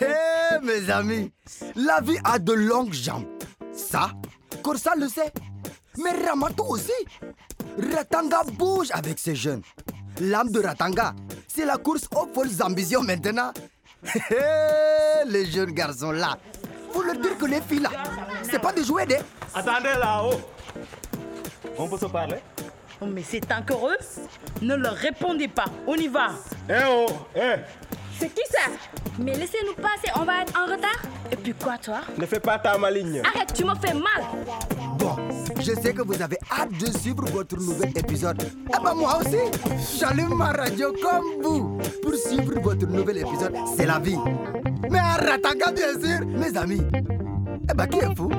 Hé, mes amis, la vie a de longues jambes. Ça, Corsa le sait. Mais Ramato aussi. Ratanga bouge avec ses jeunes. L'âme de Ratanga, c'est la course aux folles ambitions maintenant. Hé, les jeunes garçons là. Faut leur dire que les filles là, c'est pas des jouets, des. Attendez là-haut. On peut se parler? Mais c'est encore eux Ne leur répondez pas. On y va. Eh oh, eh C'est qui ça? Mais laissez-nous passer, on va être en retard. Et puis quoi, toi? Ne fais pas ta maligne. Arrête, tu me fais mal. Bon, je sais que vous avez hâte de suivre votre nouvel épisode. Eh ben moi aussi, j'allume ma radio comme vous pour suivre votre nouvel épisode. C'est la vie. Mais à Ratanga, bien sûr, mes amis. Eh ben qui est fou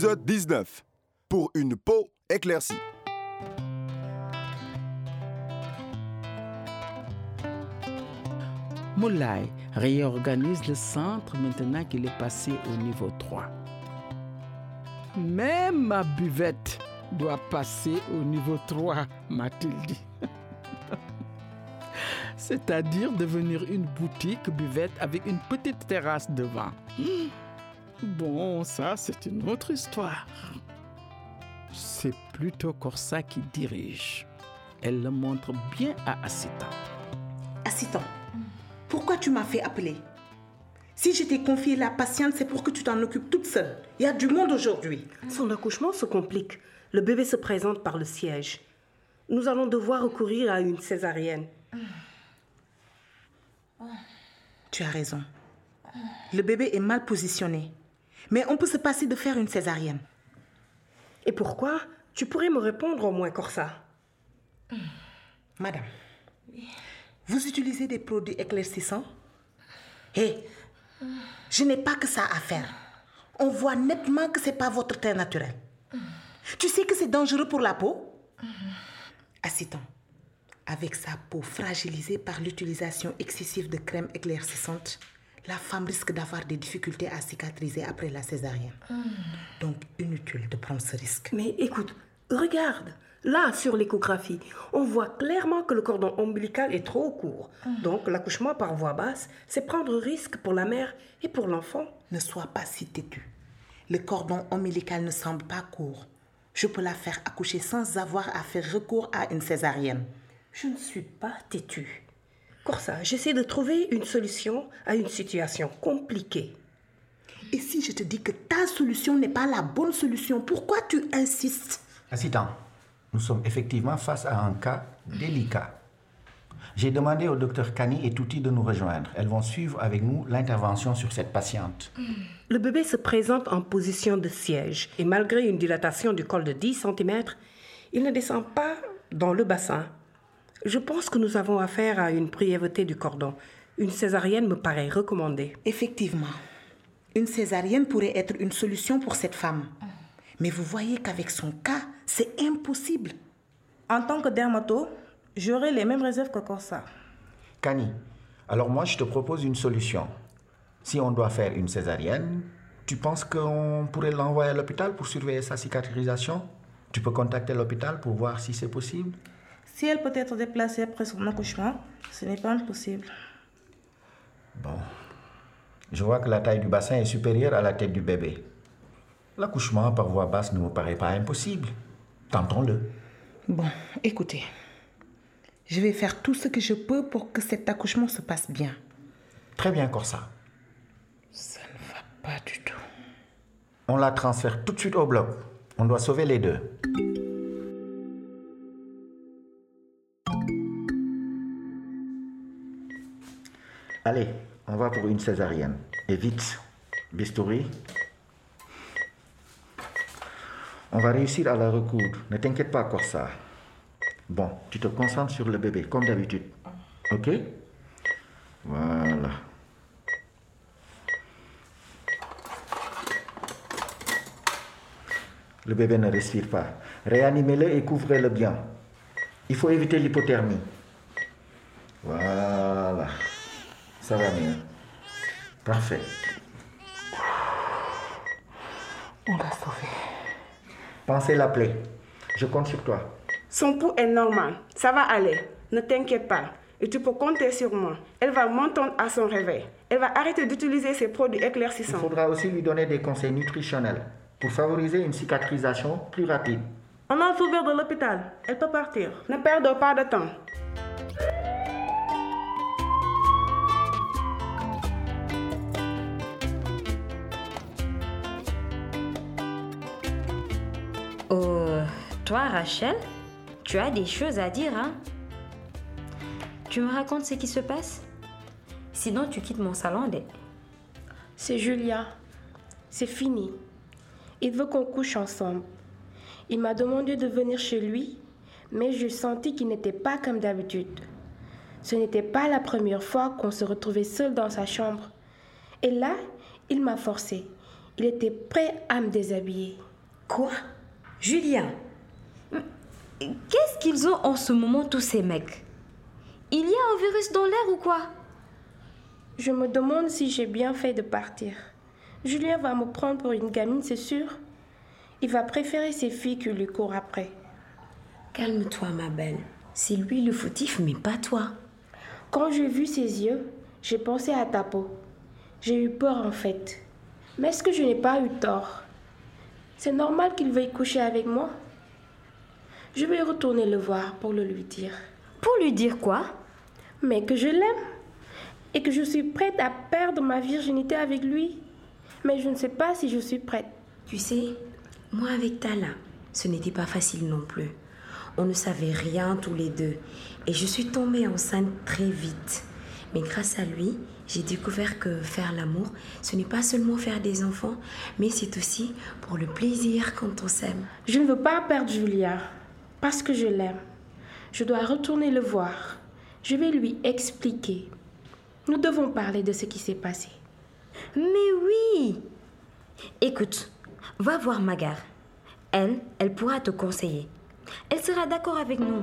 Épisode 19. Pour une peau éclaircie. Moulay réorganise le centre maintenant qu'il est passé au niveau 3. Même ma buvette doit passer au niveau 3, m'a-t-il dit. C'est-à-dire devenir une boutique buvette avec une petite terrasse devant. Bon, ça, c'est une autre histoire. C'est plutôt Corsa qui dirige. Elle le montre bien à Assita. Assistant, pourquoi tu m'as fait appeler? Si je t'ai confié la patiente, c'est pour que tu t'en occupes toute seule. Il y a du monde aujourd'hui. Son accouchement se complique. Le bébé se présente par le siège. Nous allons devoir recourir à une césarienne. Tu as raison. Le bébé est mal positionné. Mais on peut se passer de faire une césarienne. Et pourquoi? Tu pourrais me répondre au moins, Corsa. Madame, vous utilisez des produits éclaircissants? Hé, je n'ai pas que ça à faire. On voit nettement que c'est pas votre teint naturel. Tu sais que c'est dangereux pour la peau? Assistant, avec sa peau fragilisée par l'utilisation excessive de crèmes éclaircissantes, la femme risque d'avoir des difficultés à cicatriser après la césarienne. Donc, inutile de prendre ce risque. Mais écoute, regarde. Là, sur l'échographie, on voit clairement que le cordon ombilical est trop court. Donc, l'accouchement par voie basse, c'est prendre risque pour la mère et pour l'enfant. Ne sois pas si têtu. Le cordon ombilical ne semble pas court. Je peux la faire accoucher sans avoir à faire recours à une césarienne. Je ne suis pas têtue. Corsa, j'essaie de trouver une solution à une situation compliquée. Et si je te dis que ta solution n'est pas la bonne solution, pourquoi tu insistes? Assistant, nous sommes effectivement face à un cas délicat. J'ai demandé au docteur Kani et Touti de nous rejoindre. Elles vont suivre avec nous l'intervention sur cette patiente. Le bébé se présente en position de siège et malgré une dilatation du col de 10 cm, il ne descend pas dans le bassin. Je pense que nous avons affaire à une brièveté du cordon. Une césarienne me paraît recommandée. Effectivement, une césarienne pourrait être une solution pour cette femme. Mais vous voyez qu'avec son cas, c'est impossible. En tant que dermato, j'aurai les mêmes réserves que Corsa. Kani, alors moi je te propose une solution. Si on doit faire une césarienne, tu penses qu'on pourrait l'envoyer à l'hôpital pour surveiller sa cicatrisation? Tu peux contacter l'hôpital pour voir si c'est possible? Si elle peut être déplacée après son accouchement, ce n'est pas impossible. Bon. Je vois que la taille du bassin est supérieure à la tête du bébé. L'accouchement par voie basse ne me paraît pas impossible. Tentons-le. Bon, écoutez. Je vais faire tout ce que je peux pour que cet accouchement se passe bien. Très bien, Corsa. Ça ne va pas du tout. On la transfère tout de suite au bloc. On doit sauver les deux. Une césarienne. Et bistouri. On va réussir à la recoudre. Ne t'inquiète pas, Corsa. Bon, tu te concentres sur le bébé, comme d'habitude. Ok? Voilà. Le bébé ne respire pas. Réanimez-le et couvrez-le bien. Il faut éviter l'hypothermie. Voilà. Ça va mieux. Parfait. On l'a sauvé. Pensez l'appeler. Je compte sur toi. Son pouls est normal. Ça va aller. Ne t'inquiète pas. Et tu peux compter sur moi. Elle va m'entendre à son réveil. Elle va arrêter d'utiliser ces produits Il éclaircissants. faudra aussi lui donner des conseils nutritionnels pour favoriser une cicatrisation plus rapide. On a vert de l'hôpital. Elle peut partir. Ne perdons pas de temps. Toi, Rachel, tu as des choses à dire, hein Tu me racontes ce qui se passe? Sinon, tu quittes mon salon. Dès... C'est Julia. C'est fini. Il veut qu'on couche ensemble. Il m'a demandé de venir chez lui, mais je sentis qu'il n'était pas comme d'habitude. Ce n'était pas la première fois qu'on se retrouvait seul dans sa chambre. Et là, il m'a forcé. Il était prêt à me déshabiller. Quoi? Julien Qu'est-ce qu'ils ont en ce moment, tous ces mecs? Il y a un virus dans l'air ou quoi? Je me demande si j'ai bien fait de partir. Julien va me prendre pour une gamine, c'est sûr. Il va préférer ses filles qui lui courent après. Calme-toi, ma belle. C'est lui le fautif, mais pas toi. Quand j'ai vu ses yeux, j'ai pensé à ta peau. J'ai eu peur en fait. Mais est-ce que je n'ai pas eu tort? C'est normal qu'il veuille coucher avec moi? Je vais retourner le voir pour le lui dire. Pour lui dire quoi? Mais que je l'aime et que je suis prête à perdre ma virginité avec lui. Mais je ne sais pas si je suis prête. Tu sais, moi avec Tala, ce n'était pas facile non plus. On ne savait rien tous les deux. Et je suis tombée enceinte très vite. Mais grâce à lui, j'ai découvert que faire l'amour, ce n'est pas seulement faire des enfants, mais c'est aussi pour le plaisir quand on s'aime. Je ne veux pas perdre Julia parce que je l'aime. Je dois retourner le voir. Je vais lui expliquer. Nous devons parler de ce qui s'est passé. Mais oui Écoute, va voir Magar. Elle, elle pourra te conseiller. Elle sera d'accord avec nous.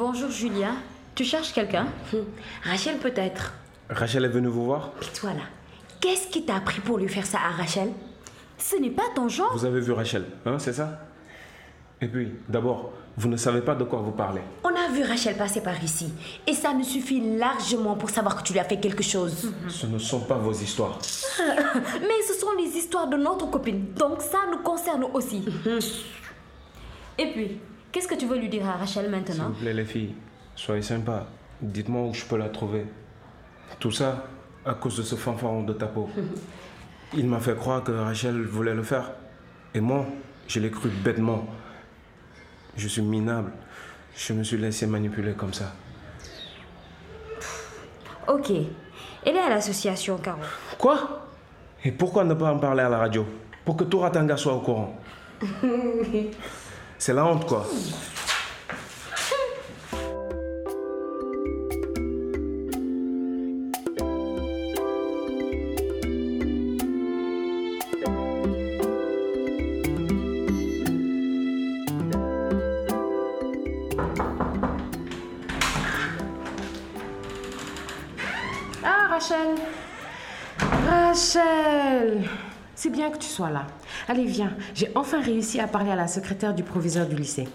Bonjour Julia. Tu cherches quelqu'un Rachel peut-être. Rachel est venue vous voir? Et toi là, qu'est-ce qui t'a appris pour lui faire ça à Rachel? Ce n'est pas ton genre. Vous avez vu Rachel, hein, c'est ça? Et puis, d'abord, vous ne savez pas de quoi vous parlez. On a vu Rachel passer par ici. Et ça nous suffit largement pour savoir que tu lui as fait quelque chose. Ce ne sont pas vos histoires. Mais ce sont les histoires de notre copine. Donc ça nous concerne aussi. Et puis, qu'est-ce que tu veux lui dire à Rachel S'il maintenant vous plaît, les filles, soyez sympas. Dites-moi où je peux la trouver. Tout ça à cause de ce fanfaron de ta peau. Il m'a fait croire que Rachel voulait le faire. Et moi, je l'ai cru bêtement. Je suis minable. Je me suis laissé manipuler comme ça. Ok. Elle est à l'association, Caro. Quoi? Et pourquoi ne pas en parler à la radio? Pour que tout Ratanga soit au courant. C'est la honte, quoi. Ah, Rachel Rachel C'est bien que tu sois là. Allez, viens. J'ai enfin réussi à parler à la secrétaire du proviseur du lycée.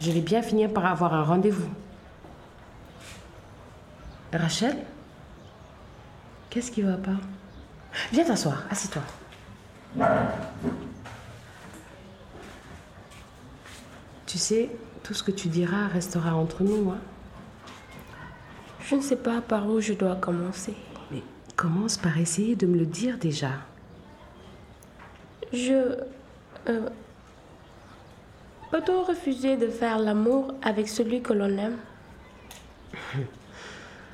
Je vais bien finir par avoir un rendez-vous. Rachel? Qu'est-ce qui va pas? Viens t'asseoir, assis-toi. Tu sais, tout ce que tu diras restera entre nous. Hein? Je ne sais pas par où je dois commencer. Mais Commence par essayer de me le dire déjà. Je... euh, Peut-on refuser de faire l'amour avec celui que l'on aime?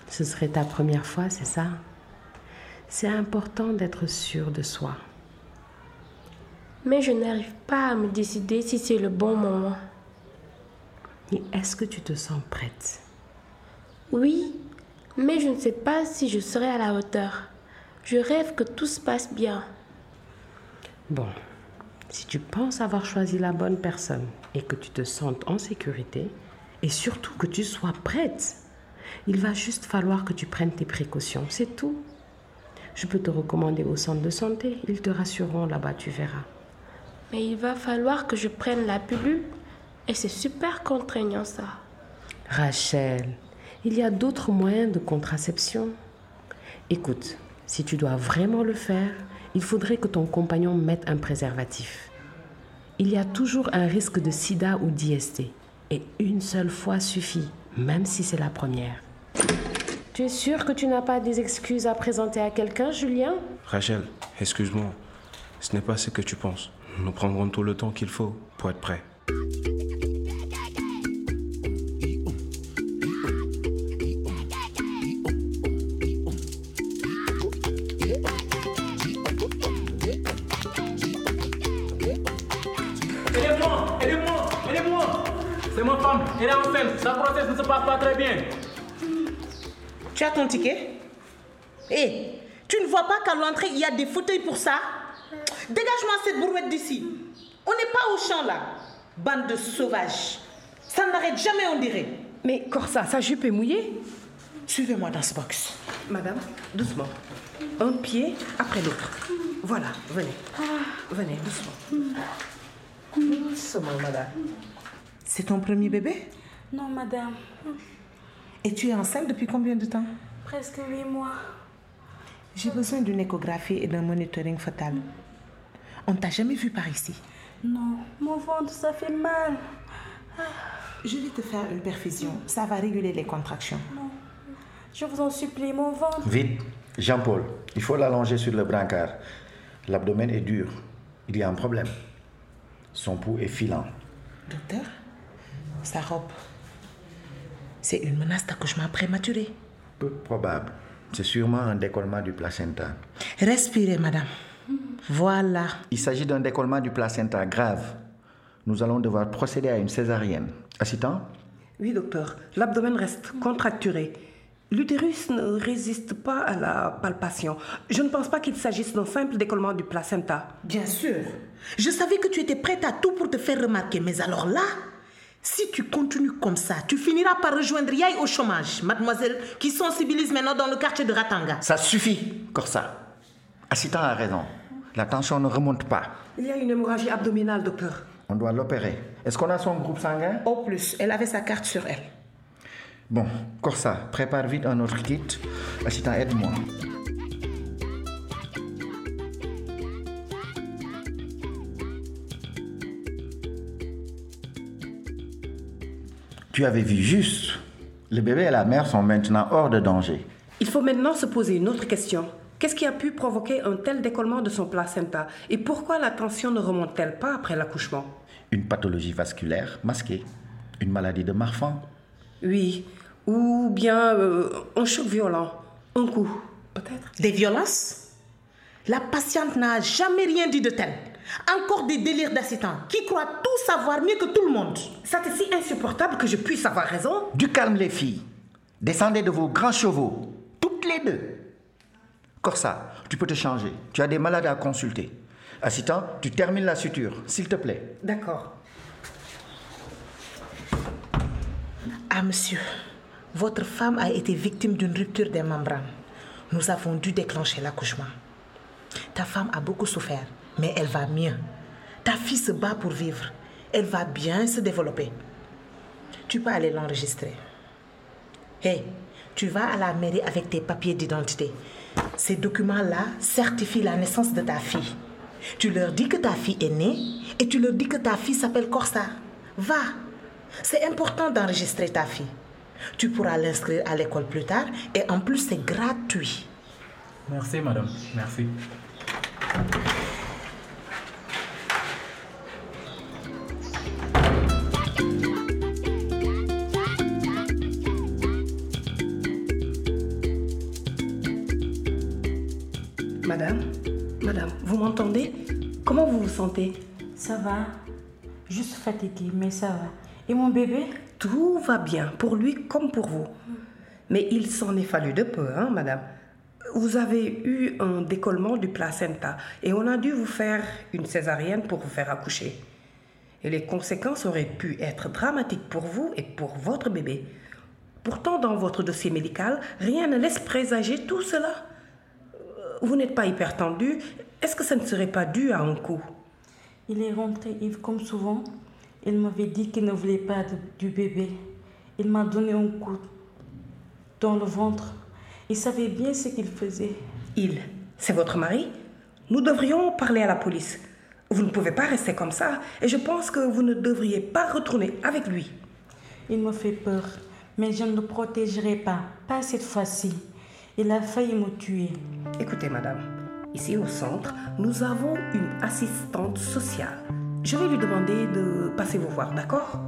Ce serait ta première fois, c'est ça? C'est important d'être sûr de soi. Mais je n'arrive pas à me décider si c'est le bon moment. Et est-ce que tu te sens prête? Oui, mais je ne sais pas si je serai à la hauteur. Je rêve que tout se passe bien. Bon, si tu penses avoir choisi la bonne personne et que tu te sentes en sécurité, et surtout que tu sois prête, il va juste falloir que tu prennes tes précautions, c'est tout. Je peux te recommander au centre de santé, ils te rassureront là-bas, tu verras. Mais il va falloir que je prenne la pilule. Et c'est super contraignant ça. Rachel, il y a d'autres moyens de contraception. Écoute, si tu dois vraiment le faire, il faudrait que ton compagnon mette un préservatif. Il y a toujours un risque de sida ou d'IST. Et une seule fois suffit, même si c'est la première. Tu es sûr que tu n'as pas des excuses à présenter à quelqu'un, Julien? Rachel, excuse-moi. Ce n'est pas ce que tu penses. Nous prendrons tout le temps qu'il faut pour être prêts. Ma femme, elle est enceinte. La grossesse ne se passe pas très bien. Tu as ton ticket Hé, tu ne vois pas qu'à l'entrée, il y a des fauteuils pour ça Dégage-moi cette brouette d'ici. On n'est pas au champ là. Bande de sauvages. Ça n'arrête jamais, on dirait. Mais Corsa, sa jupe est mouillée. Suivez-moi dans ce box. Madame, doucement. Un pied après l'autre. Voilà, venez. Venez, doucement. Doucement, madame. C'est ton premier bébé? Non, madame. Et tu es enceinte depuis combien de temps? Presque huit mois. J'ai besoin d'une échographie et d'un monitoring fetal. On t'a jamais vu par ici? Non, mon ventre, ça fait mal. Je vais te faire une perfusion. Ça va réguler les contractions. Non. Je vous en supplie, mon ventre. Vite, Jean-Paul, il faut l'allonger sur le brancard. L'abdomen est dur. Il y a un problème. Son pouls est filant. Docteur, sa robe, c'est une menace d'accouchement prématuré. Peu probable. C'est sûrement un décollement du placenta. Respirez, madame. Voilà. Il s'agit d'un décollement du placenta grave. Nous allons devoir procéder à une césarienne. Assistant? Oui, docteur. L'abdomen reste contracturé. L'utérus ne résiste pas à la palpation. Je ne pense pas qu'il s'agisse d'un simple décollement du placenta. Bien sûr. Je savais que tu étais prête à tout pour te faire remarquer, mais alors là, si tu continues comme ça, tu finiras par rejoindre Yaï au chômage, mademoiselle, qui sensibilise maintenant dans le quartier de Ratanga. Ça suffit, Corsa. Assistant a raison. La tension ne remonte pas. Il y a une hémorragie abdominale, docteur. On doit l'opérer. Est-ce qu'on a son groupe sanguin? Au plus, elle avait sa carte sur elle. Bon, Corsa, prépare vite un autre kit. Assistant, aide-moi. Tu avais vu juste. Le bébé et la mère sont maintenant hors de danger. Il faut maintenant se poser une autre question. Qu'est-ce qui a pu provoquer un tel décollement de son placenta Et pourquoi la tension ne remonte-t-elle pas après l'accouchement? Une pathologie vasculaire masquée. Une maladie de Marfan. Oui. Ou bien euh, un choc violent. Un coup, peut-être. Des violences? La patiente n'a jamais rien dit de tel. Encore des délires d'assistant qui croient tout savoir mieux que tout le monde. Ça c'est si insupportable que je puisse avoir raison. Du calme, les filles. Descendez de vos grands chevaux. Toutes les deux. Corsa, tu peux te changer. Tu as des malades à consulter. Assistant, tu termines la suture, s'il te plaît. D'accord. Ah, monsieur, votre femme a été victime d'une rupture des membranes. Nous avons dû déclencher l'accouchement. Ta femme a beaucoup souffert, mais elle va mieux. Ta fille se bat pour vivre. Elle va bien se développer. Tu peux aller l'enregistrer. Hé, tu vas à la mairie avec tes papiers d'identité. Ces documents-là certifient la naissance de ta fille. Tu leur dis que ta fille est née et tu leur dis que ta fille s'appelle Corsa. Va. C'est important d'enregistrer ta fille. Tu pourras l'inscrire à l'école plus tard et en plus c'est gratuit. Merci, madame. Merci. Madame, madame, vous m'entendez? Comment vous vous sentez? Ça va. Juste fatiguée, mais ça va. Et mon bébé? Tout va bien, pour lui comme pour vous. Mais il s'en est fallu de peu, hein, madame. Vous avez eu un décollement du placenta et on a dû vous faire une césarienne pour vous faire accoucher. Et les conséquences auraient pu être dramatiques pour vous et pour votre bébé. Pourtant, dans votre dossier médical, rien ne laisse présager tout cela. Vous n'êtes pas hyper tendu. Est-ce que ça ne serait pas dû à un coup Il est rentré, Yves, comme souvent. Il m'avait dit qu'il ne voulait pas de- du bébé. Il m'a donné un coup dans le ventre. Il savait bien ce qu'il faisait. Il, c'est votre mari Nous devrions parler à la police. Vous ne pouvez pas rester comme ça et je pense que vous ne devriez pas retourner avec lui. Il me fait peur, mais je ne le protégerai pas. Pas cette fois-ci. Il a failli me tuer. Écoutez, madame, ici au centre, nous avons une assistante sociale. Je vais lui demander de passer vous voir, d'accord?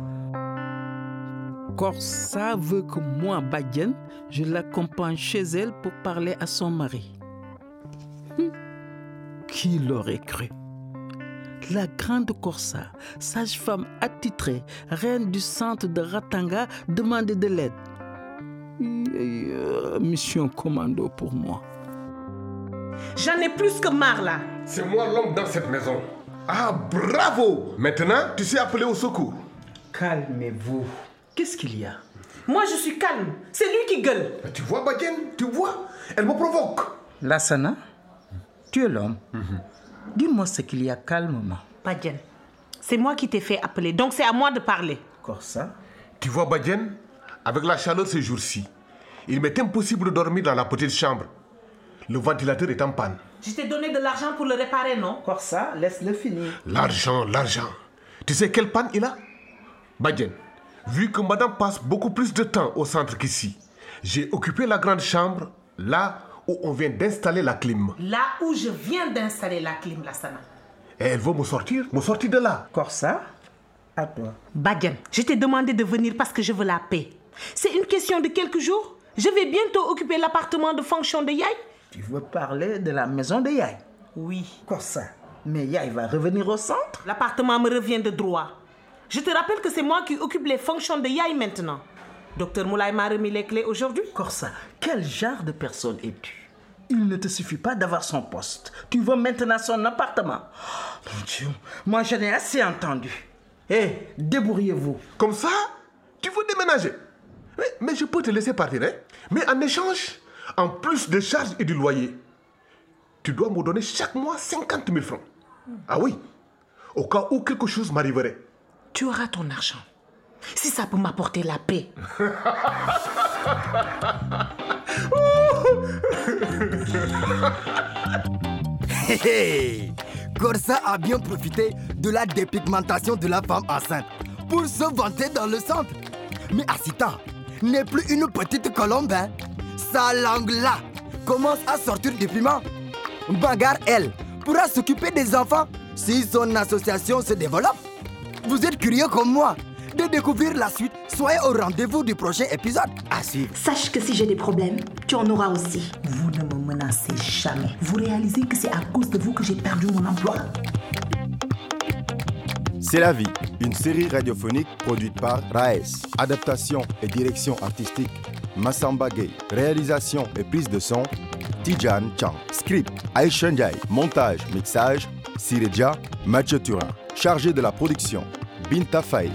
Corsa veut que moi, Badian, je l'accompagne chez elle pour parler à son mari. Hum, Qui l'aurait cru? La grande Corsa, sage-femme attitrée, reine du centre de Ratanga, demandait de l'aide. Mission commando pour moi. J'en ai plus que marre là. C'est moi l'homme dans cette maison. Ah, bravo Maintenant, tu sais appeler au secours. Calmez-vous. Qu'est-ce qu'il y a? Moi je suis calme. C'est lui qui gueule. Tu vois, Badien Tu vois? Elle me provoque. Lassana, tu es l'homme. Dis-moi ce qu'il y a calmement. Badian, c'est moi qui t'ai fait appeler, donc c'est à moi de parler. Corsa Tu vois, Badien Avec la chaleur ces jours-ci, il m'est impossible de dormir dans la petite chambre. Le ventilateur est en panne. Je t'ai donné de l'argent pour le réparer, non? Corsa, laisse-le finir. L'argent, l'argent. Tu sais quelle panne il a? Badien, vu que madame passe beaucoup plus de temps au centre qu'ici, j'ai occupé la grande chambre, là où on vient d'installer la clim. Là où je viens d'installer la clim, Lassana. Et elle veut me sortir, me sortir de là. Corsa, à toi. Je t'ai demandé de venir parce que je veux la paix. C'est une question de quelques jours? Je vais bientôt occuper l'appartement de fonction de Yaï. Tu veux parler de la maison de Yaï Oui. Corsa, mais Yaï va revenir au centre? L'appartement me revient de droit. Je te rappelle que c'est moi qui occupe les fonctions de Yaï maintenant. Docteur Moulay m'a remis les clés aujourd'hui. Corsa, quel genre de personne es-tu? Il ne te suffit pas d'avoir son poste. Tu veux maintenant son appartement. Oh, mon Dieu, moi je n'ai assez entendu. Hé, débrouillez-vous. Comme ça, tu veux déménager mais, mais je peux te laisser partir, hein Mais en échange, en plus des charges et du loyer, tu dois me donner chaque mois 50 000 francs. Ah oui Au cas où quelque chose m'arriverait. Tu auras ton argent. Si ça peut m'apporter la paix. Hé hé Corsa a bien profité de la dépigmentation de la femme enceinte pour se vanter dans le centre. Mais Asita n'est plus une petite colombe. hein. Sa langue là commence à sortir du piment. Bagarre, elle, pourra s'occuper des enfants si son association se développe. Vous êtes curieux comme moi de découvrir la suite Soyez au rendez-vous du prochain épisode. À suivre. Sache que si j'ai des problèmes, tu en auras aussi. Vous ne me menacez jamais. Vous réalisez que c'est à cause de vous que j'ai perdu mon emploi. C'est la vie, une série radiophonique produite par Raes. Adaptation et direction artistique, Massamba Gay. Réalisation et prise de son, Tijan Chang. Script, Aisha Ndiaye. Montage, mixage, Sireja, Mathieu Turin. Chargé de la production, Binta Faye.